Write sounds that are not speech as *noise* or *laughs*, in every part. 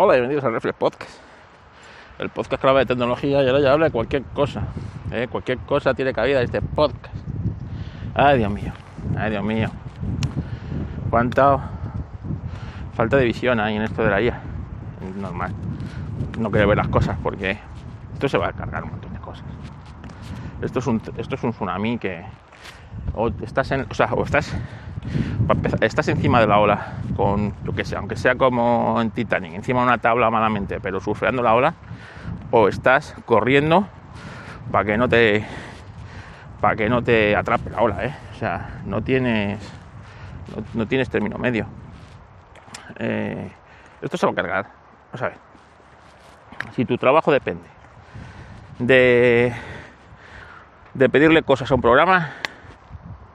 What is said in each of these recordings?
Hola, bienvenidos al Reflex Podcast. El podcast que habla de tecnología y ahora ya habla de cualquier cosa. ¿eh? Cualquier cosa tiene cabida en este podcast. Ay, Dios mío. Ay, Dios mío. Cuánta falta de visión hay en esto de la IA. Normal. No quiero ver las cosas porque esto se va a cargar un montón de cosas. Esto es un, esto es un tsunami que estás en, o sea, o estás estás encima de la ola con lo que sea, aunque sea como en Titanic, encima de una tabla malamente, pero surfeando la ola, o estás corriendo para que no te para que no te atrape la ola, ¿eh? o sea, no tienes no, tienes término medio. Eh, esto se va a cargar. Si tu trabajo depende de, de pedirle cosas a un programa,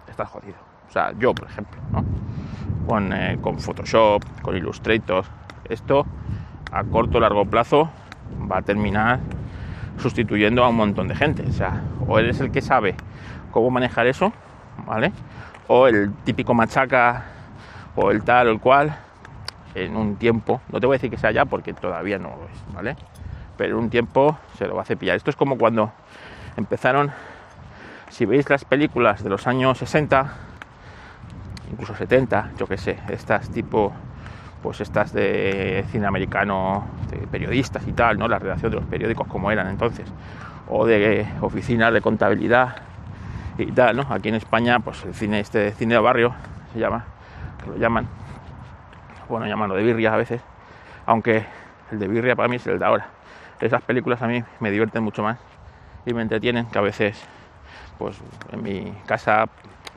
estás jodido. Sea, yo, por ejemplo, con, eh, con Photoshop, con Illustrator, esto a corto o largo plazo va a terminar sustituyendo a un montón de gente. O eres el que sabe cómo manejar eso, ¿vale? O el típico machaca, o el tal o el cual, en un tiempo, no te voy a decir que sea ya porque todavía no lo es, ¿vale? Pero en un tiempo se lo va a cepillar. Esto es como cuando empezaron si veis las películas de los años 60, incluso 70, yo que sé, estas tipo, pues estas de cine americano, de periodistas y tal, ¿no? La redacción de los periódicos como eran entonces, o de oficinas de contabilidad y tal, ¿no? Aquí en España, pues el cine, este cine de barrio, se llama, que lo llaman, bueno, llaman de birria a veces, aunque el de birria para mí es el de ahora. Esas películas a mí me divierten mucho más y me entretienen que a veces pues en mi casa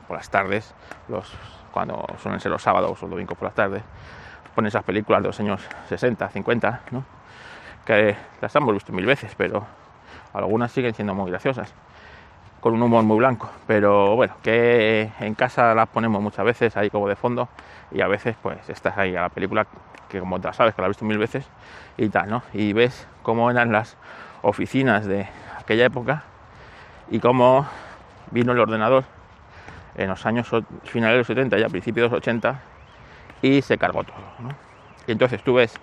por las tardes, los, cuando suelen ser los sábados o domingos por las tardes, ponen esas películas de los años 60, 50, ¿no? que las hemos visto mil veces, pero algunas siguen siendo muy graciosas, con un humor muy blanco, pero bueno, que en casa las ponemos muchas veces ahí como de fondo y a veces pues estás ahí a la película que como te sabes que la has visto mil veces y tal, ¿no? Y ves cómo eran las oficinas de aquella época y cómo vino el ordenador en los años finales de los 70 y a principios de los 80 y se cargó todo. Y entonces tú ves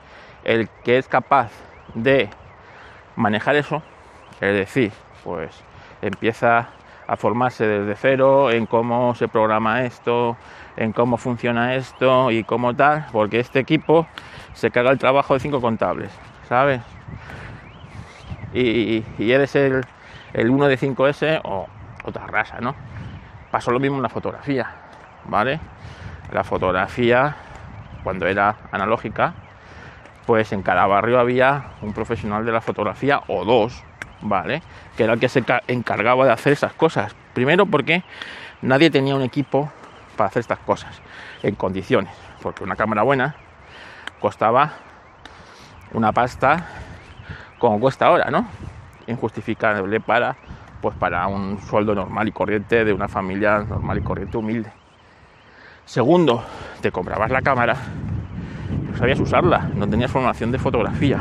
el que es capaz de manejar eso, es decir, pues empieza a formarse desde cero en cómo se programa esto, en cómo funciona esto y cómo tal, porque este equipo se carga el trabajo de cinco contables, ¿sabes? Y, eres el, 1 de 5S o otra raza, ¿no? Pasó lo mismo en la fotografía, ¿vale? La fotografía, cuando era analógica, pues en cada barrio había un profesional de la fotografía o dos, ¿vale? Que era el que se encargaba de hacer esas cosas. Primero porque nadie tenía un equipo para hacer estas cosas en condiciones, porque una cámara buena costaba una pasta como cuesta ahora, ¿no? Injustificable para pues para un sueldo normal y corriente de una familia normal y corriente humilde. Segundo, te comprabas la cámara, no sabías usarla, no tenías formación de fotografía.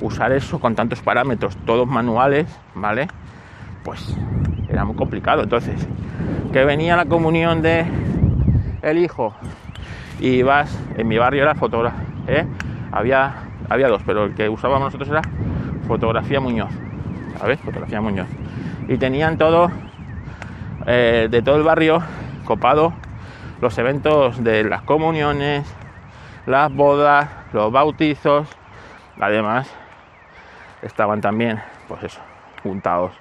Usar eso con tantos parámetros, todos manuales, ¿vale? Pues era muy complicado. Entonces, que venía la comunión de el hijo y vas, en mi barrio era fotógrafo, ¿eh? había, había dos, pero el que usábamos nosotros era fotografía Muñoz, ¿sabes? Fotografía Muñoz y tenían todo eh, de todo el barrio copado los eventos de las comuniones, las bodas, los bautizos, además estaban también, pues eso, juntados.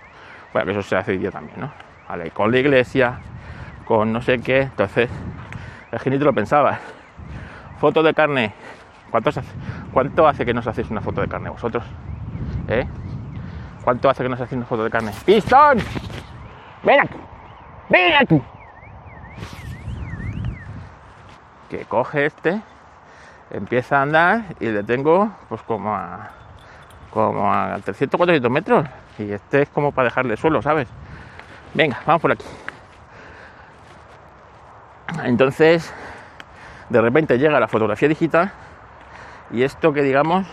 Bueno, que eso se hace hoy día también, ¿no? Vale, con la iglesia, con no sé qué, entonces el genito lo pensaba. Foto de carne, ¿cuánto hace, ¿cuánto hace que nos hacéis una foto de carne vosotros? ¿Eh? ¿Cuánto hace que nos hace una de carne? ¡Pistón! ¡Ven aquí! ¡Ven aquí! Que coge este, empieza a andar y le tengo pues como a como a 300 400 metros y este es como para dejarle suelo, ¿sabes? Venga, vamos por aquí. Entonces, de repente llega la fotografía digital y esto que digamos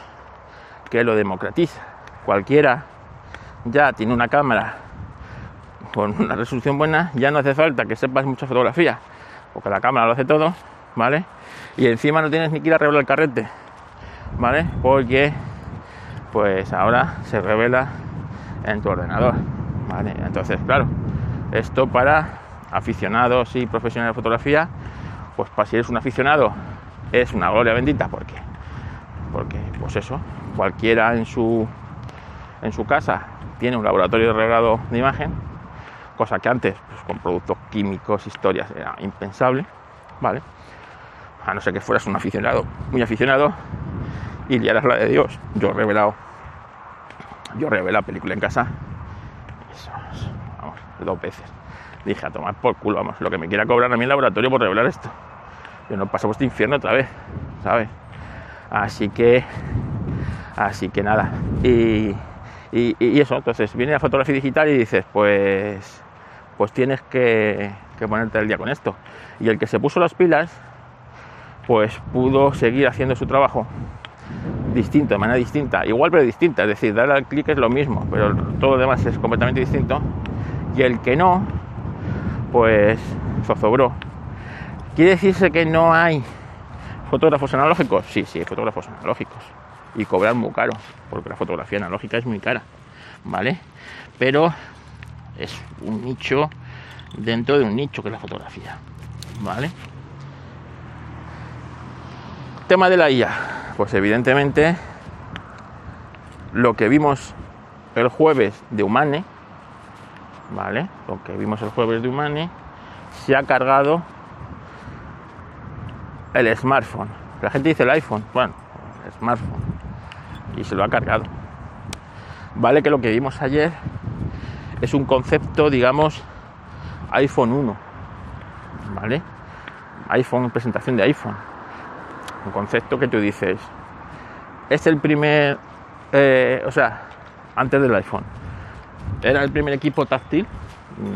que lo democratiza. Cualquiera ya tiene una cámara con una resolución buena, ya no hace falta que sepas mucha fotografía, porque la cámara lo hace todo, ¿vale? Y encima no tienes ni que ir a arreglar el carrete, ¿vale? Porque pues ahora se revela en tu ordenador, ¿vale? Entonces, claro, esto para aficionados y profesionales de fotografía, pues para si eres un aficionado es una gloria bendita porque porque pues eso, cualquiera en su en su casa tiene un laboratorio de revelado de imagen, cosa que antes pues, con productos químicos, historias era impensable, ¿vale? A no ser que fueras un aficionado, muy aficionado, y liaras la de Dios. Yo he revelado, yo he revelado película en casa, eso, vamos, dos veces. Dije a tomar por culo, vamos, lo que me quiera cobrar a mí el laboratorio por revelar esto. Yo no paso por este infierno otra vez, ¿sabes? Así que, así que nada. Y, y, eso, entonces viene la fotografía digital y dices, pues, pues tienes que, ponerte al día con esto. Y el que se puso las pilas, pues pudo seguir haciendo su trabajo distinto, de manera distinta, igual pero distinta, es decir, darle al clic es lo mismo, pero todo lo demás es completamente distinto. Y el que no, pues zozobró. ¿Quiere decirse que no hay fotógrafos analógicos? Sí, sí, hay fotógrafos analógicos. Y cobran muy caro, porque la fotografía analógica es muy cara, ¿vale? Pero es un nicho dentro de un nicho que es la fotografía, ¿vale? Tema de la IA. Pues evidentemente lo que vimos el jueves de Humane, ¿vale? Lo que vimos el jueves de Humane se ha cargado el smartphone. La gente dice el iPhone, bueno, el smartphone. Y se lo ha cargado. Vale que lo que vimos ayer es un concepto, digamos, iPhone 1. ¿Vale? iPhone, presentación de iPhone. Un concepto que tú dices, es el primer, eh, o sea, antes del iPhone. ¿Era el primer equipo táctil?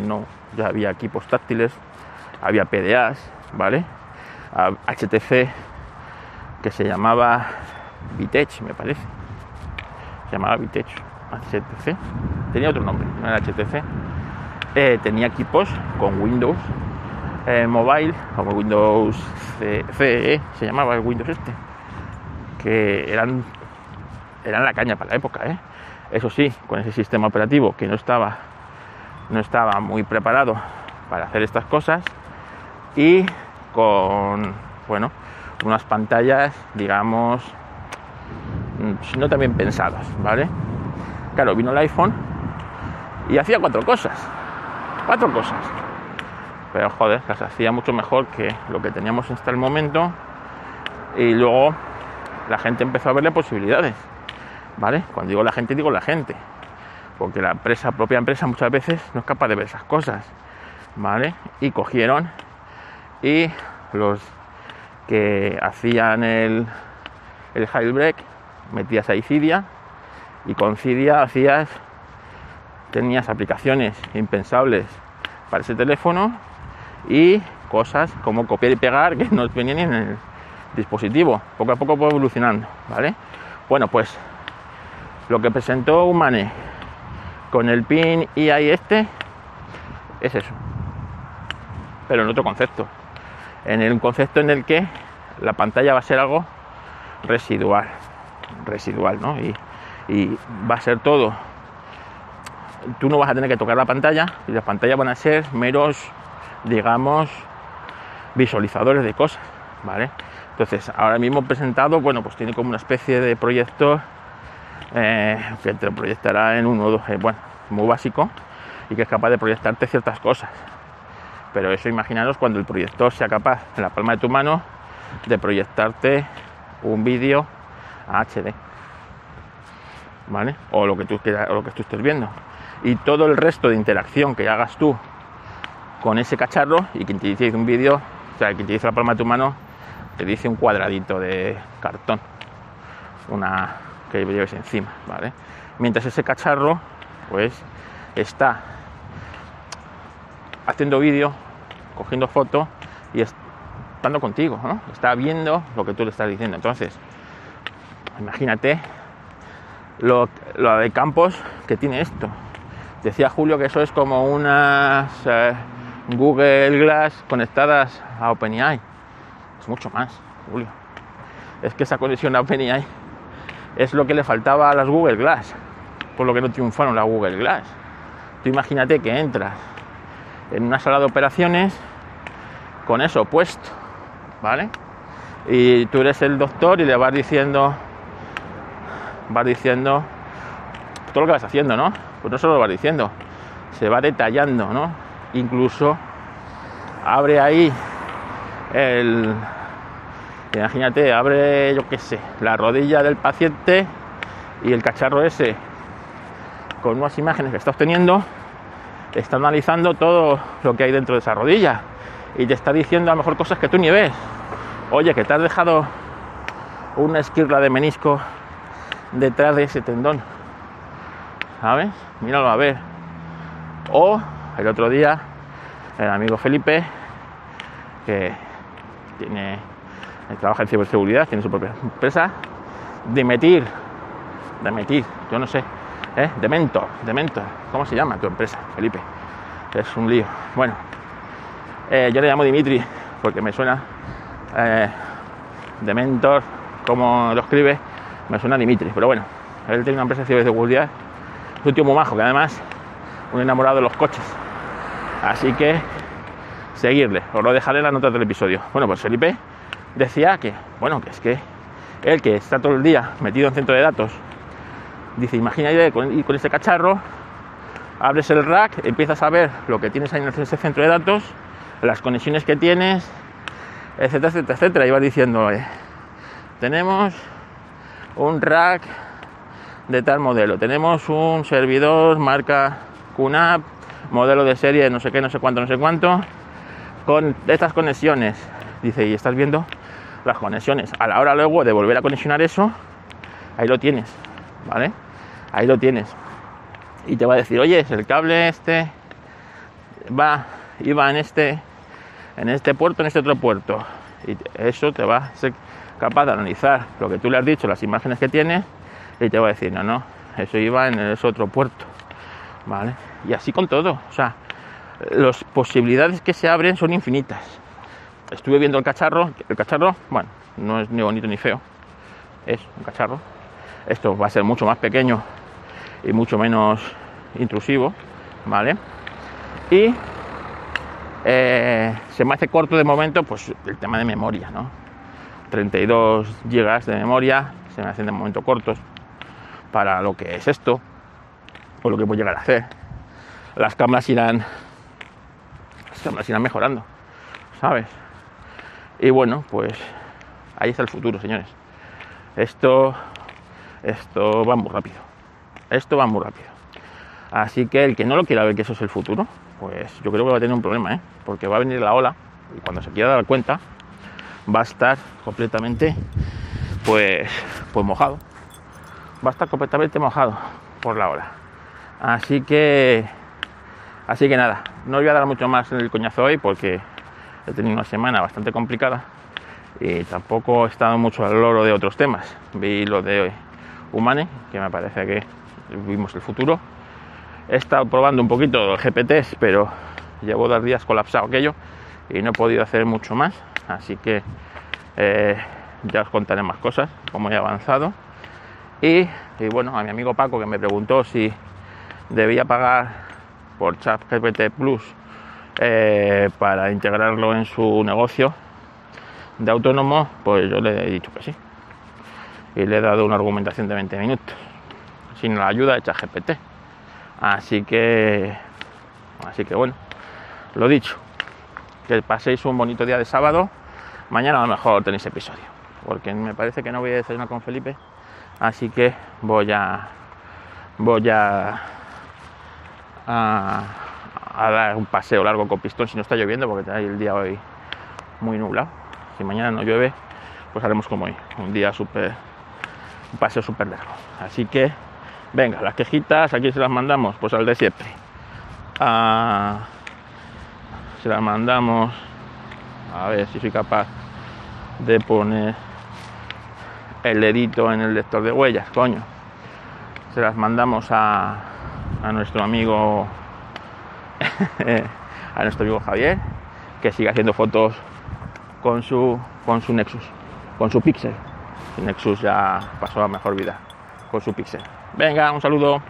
No, ya había equipos táctiles, había PDAs, ¿vale? HTC que se llamaba Vitech, me parece. Se llamaba Vitech, HTC. Tenía otro nombre, no era HTC. Eh, tenía equipos con Windows eh, Mobile, como Windows CE, se llamaba el Windows este, que eran, eran la caña para la época. ¿eh? Eso sí, con ese sistema operativo que no estaba, no estaba muy preparado para hacer estas cosas y con, bueno, unas pantallas, digamos, mm, no también pensadas, ¿vale? Claro, vino el iPhone y hacía cuatro cosas cuatro cosas. Pero joder, las hacía mucho mejor que lo que teníamos hasta el momento. Y luego la gente empezó a verle posibilidades. ¿Vale? Cuando digo la gente, digo la gente. Porque la empresa, propia empresa, muchas veces no es capaz de ver esas cosas. ¿Vale? Y cogieron y los que hacían el, el jailbreak metías ahí Cydia y con Cydia hacías tenías aplicaciones impensables para ese teléfono y cosas como copiar y pegar que no venían en el dispositivo. Poco a poco fue evolucionando, ¿vale? Bueno, pues lo que presentó Humane con el pin y ahí este es eso, pero en otro concepto. En el concepto en el que la pantalla va a ser algo residual, residual, ¿no? Y, va a ser todo tú no vas a tener que tocar la pantalla y las pantallas van a ser meros, digamos, visualizadores de cosas, ¿vale? Entonces, ahora mismo presentado, bueno, pues tiene como una especie de proyecto eh, que te proyectará en uno o eh, bueno, muy básico y que es capaz de proyectarte ciertas cosas. Pero eso imaginaros cuando el proyector sea capaz en la palma de tu mano de proyectarte un vídeo a HD. ¿Vale? O lo que tú quieras, o lo que tú estés viendo y todo el resto de interacción que hagas tú con ese cacharro y quien te dice un vídeo, o sea, quien te dice la palma de tu mano, te dice un cuadradito de cartón, una que lleves encima, ¿vale? Mientras ese cacharro, pues, está haciendo vídeo, cogiendo fotos y estando contigo, ¿no? Está viendo lo que tú le estás diciendo. Entonces, imagínate lo, lo de campos que tiene esto. Decía Julio que eso es como unas eh, Google Glass conectadas a OpenAI. Es mucho más, Julio. Es que esa conexión a OpenAI es lo que le faltaba a las Google Glass, por lo que no triunfaron las Google Glass. Tú imagínate que entras en una sala de operaciones con eso puesto, ¿vale? Y tú eres el doctor y le vas diciendo, vas diciendo todo lo que vas haciendo, ¿no? Pues no solo lo vas diciendo, se va detallando, ¿no? Incluso abre ahí el, imagínate, abre, yo qué sé, la rodilla del paciente y el cacharro ese con unas imágenes que está obteniendo está analizando todo lo que hay dentro de esa rodilla y te está diciendo a lo mejor cosas que tú ni ves. Oye, que te has dejado una esquirla de menisco detrás de ese tendón. ¿Sabes? Míralo a ver. O el otro día, el amigo Felipe, que tiene, trabaja en ciberseguridad, tiene su propia empresa, Demetir, Demetir, yo no sé, ¿eh? Dementor, Dementor, ¿cómo se llama tu empresa, Felipe? Es un lío. Bueno, eh, yo le llamo Dimitri porque me suena eh, Dementor, como lo escribe, me suena Dimitri, pero bueno, él tiene una empresa de ciberseguridad, es un tío muy majo, que además un enamorado de los coches. Así que seguirle, os lo dejaré en la nota del episodio. Bueno, pues Felipe decía que, bueno, que es que él que está todo el día metido en centro de datos, dice, imagina ir con, con ese cacharro, abres el rack, empiezas a ver lo que tienes ahí en ese centro de datos, las conexiones que tienes, etcétera, etcétera, etcétera. Y vas diciendo, tenemos un rack de tal modelo, tenemos un servidor marca QNAP, modelo de serie no sé qué, no sé cuánto, no sé cuánto, con estas conexiones. Dice, y estás viendo las conexiones. A la hora luego de volver a conexionar eso, ahí lo tienes, ¿vale? Ahí lo tienes. Y te va a decir, oye, el cable este va, iba en este, en este puerto, en este otro puerto. Y eso te va capaz de analizar lo que tú le has dicho, las imágenes que tienes, y te va a decir, no, no, eso iba en ese otro puerto. ¿Vale? Y así con todo. O sea, las posibilidades que se abren son infinitas. Estuve viendo el cacharro, el cacharro, bueno, no es ni bonito ni feo, es un cacharro. Esto va a ser mucho más pequeño y mucho menos intrusivo, ¿vale? Y eh, se me hace corto de momento, pues el tema de memoria, ¿no? 32 GB de memoria se me hacen de momento cortos para lo que es esto o lo que puedo llegar a hacer. Las cámaras irán las irán mejorando, ¿sabes? Y bueno, pues ahí está el futuro, señores. Esto, esto va muy rápido. Esto va muy rápido. Así que el que no lo quiera ver que eso es el futuro, pues yo creo que va a tener un problema, ¿eh? Porque va a venir la ola y cuando se quiera dar cuenta va a estar completamente, pues, pues mojado. Va a estar completamente mojado por la ola. Así que Así que nada, no voy a dar mucho más en el coñazo hoy porque he tenido una semana bastante complicada y tampoco he estado mucho al loro de otros temas. Vi lo de Humane, que me parece que vimos el futuro. He estado probando un poquito GPTs, pero llevo dos días colapsado aquello y no he podido hacer mucho más. Así que eh, ya os contaré más cosas, como he avanzado. Y, y bueno, a mi amigo Paco que me preguntó si debía pagar por ChatGPT Plus eh, para integrarlo en su negocio de autónomo, pues yo le he dicho que sí. Y le he dado una argumentación de 20 minutos, sin la ayuda de ChatGPT. Así que, así que bueno, lo dicho, que paséis un bonito día de sábado. Mañana a lo mejor tenéis episodio, porque me parece que no voy a desayunar con Felipe, así que voy a, voy a dar un paseo largo con pistón si no está lloviendo, porque hay el día hoy muy nublado. Si mañana no llueve, pues haremos como hoy, un día súper, un paseo súper largo. Así que, venga, las quejitas, aquí se las mandamos, pues al de siempre. Ah, se las mandamos, a ver si soy capaz de poner el dedito en el lector de huellas, coño. Se las mandamos a a nuestro amigo *laughs* a nuestro amigo Javier que sigue haciendo fotos con su con su Nexus, con su Pixel, Nexus ya pasó a mejor vida con su Pixel. Venga, un saludo.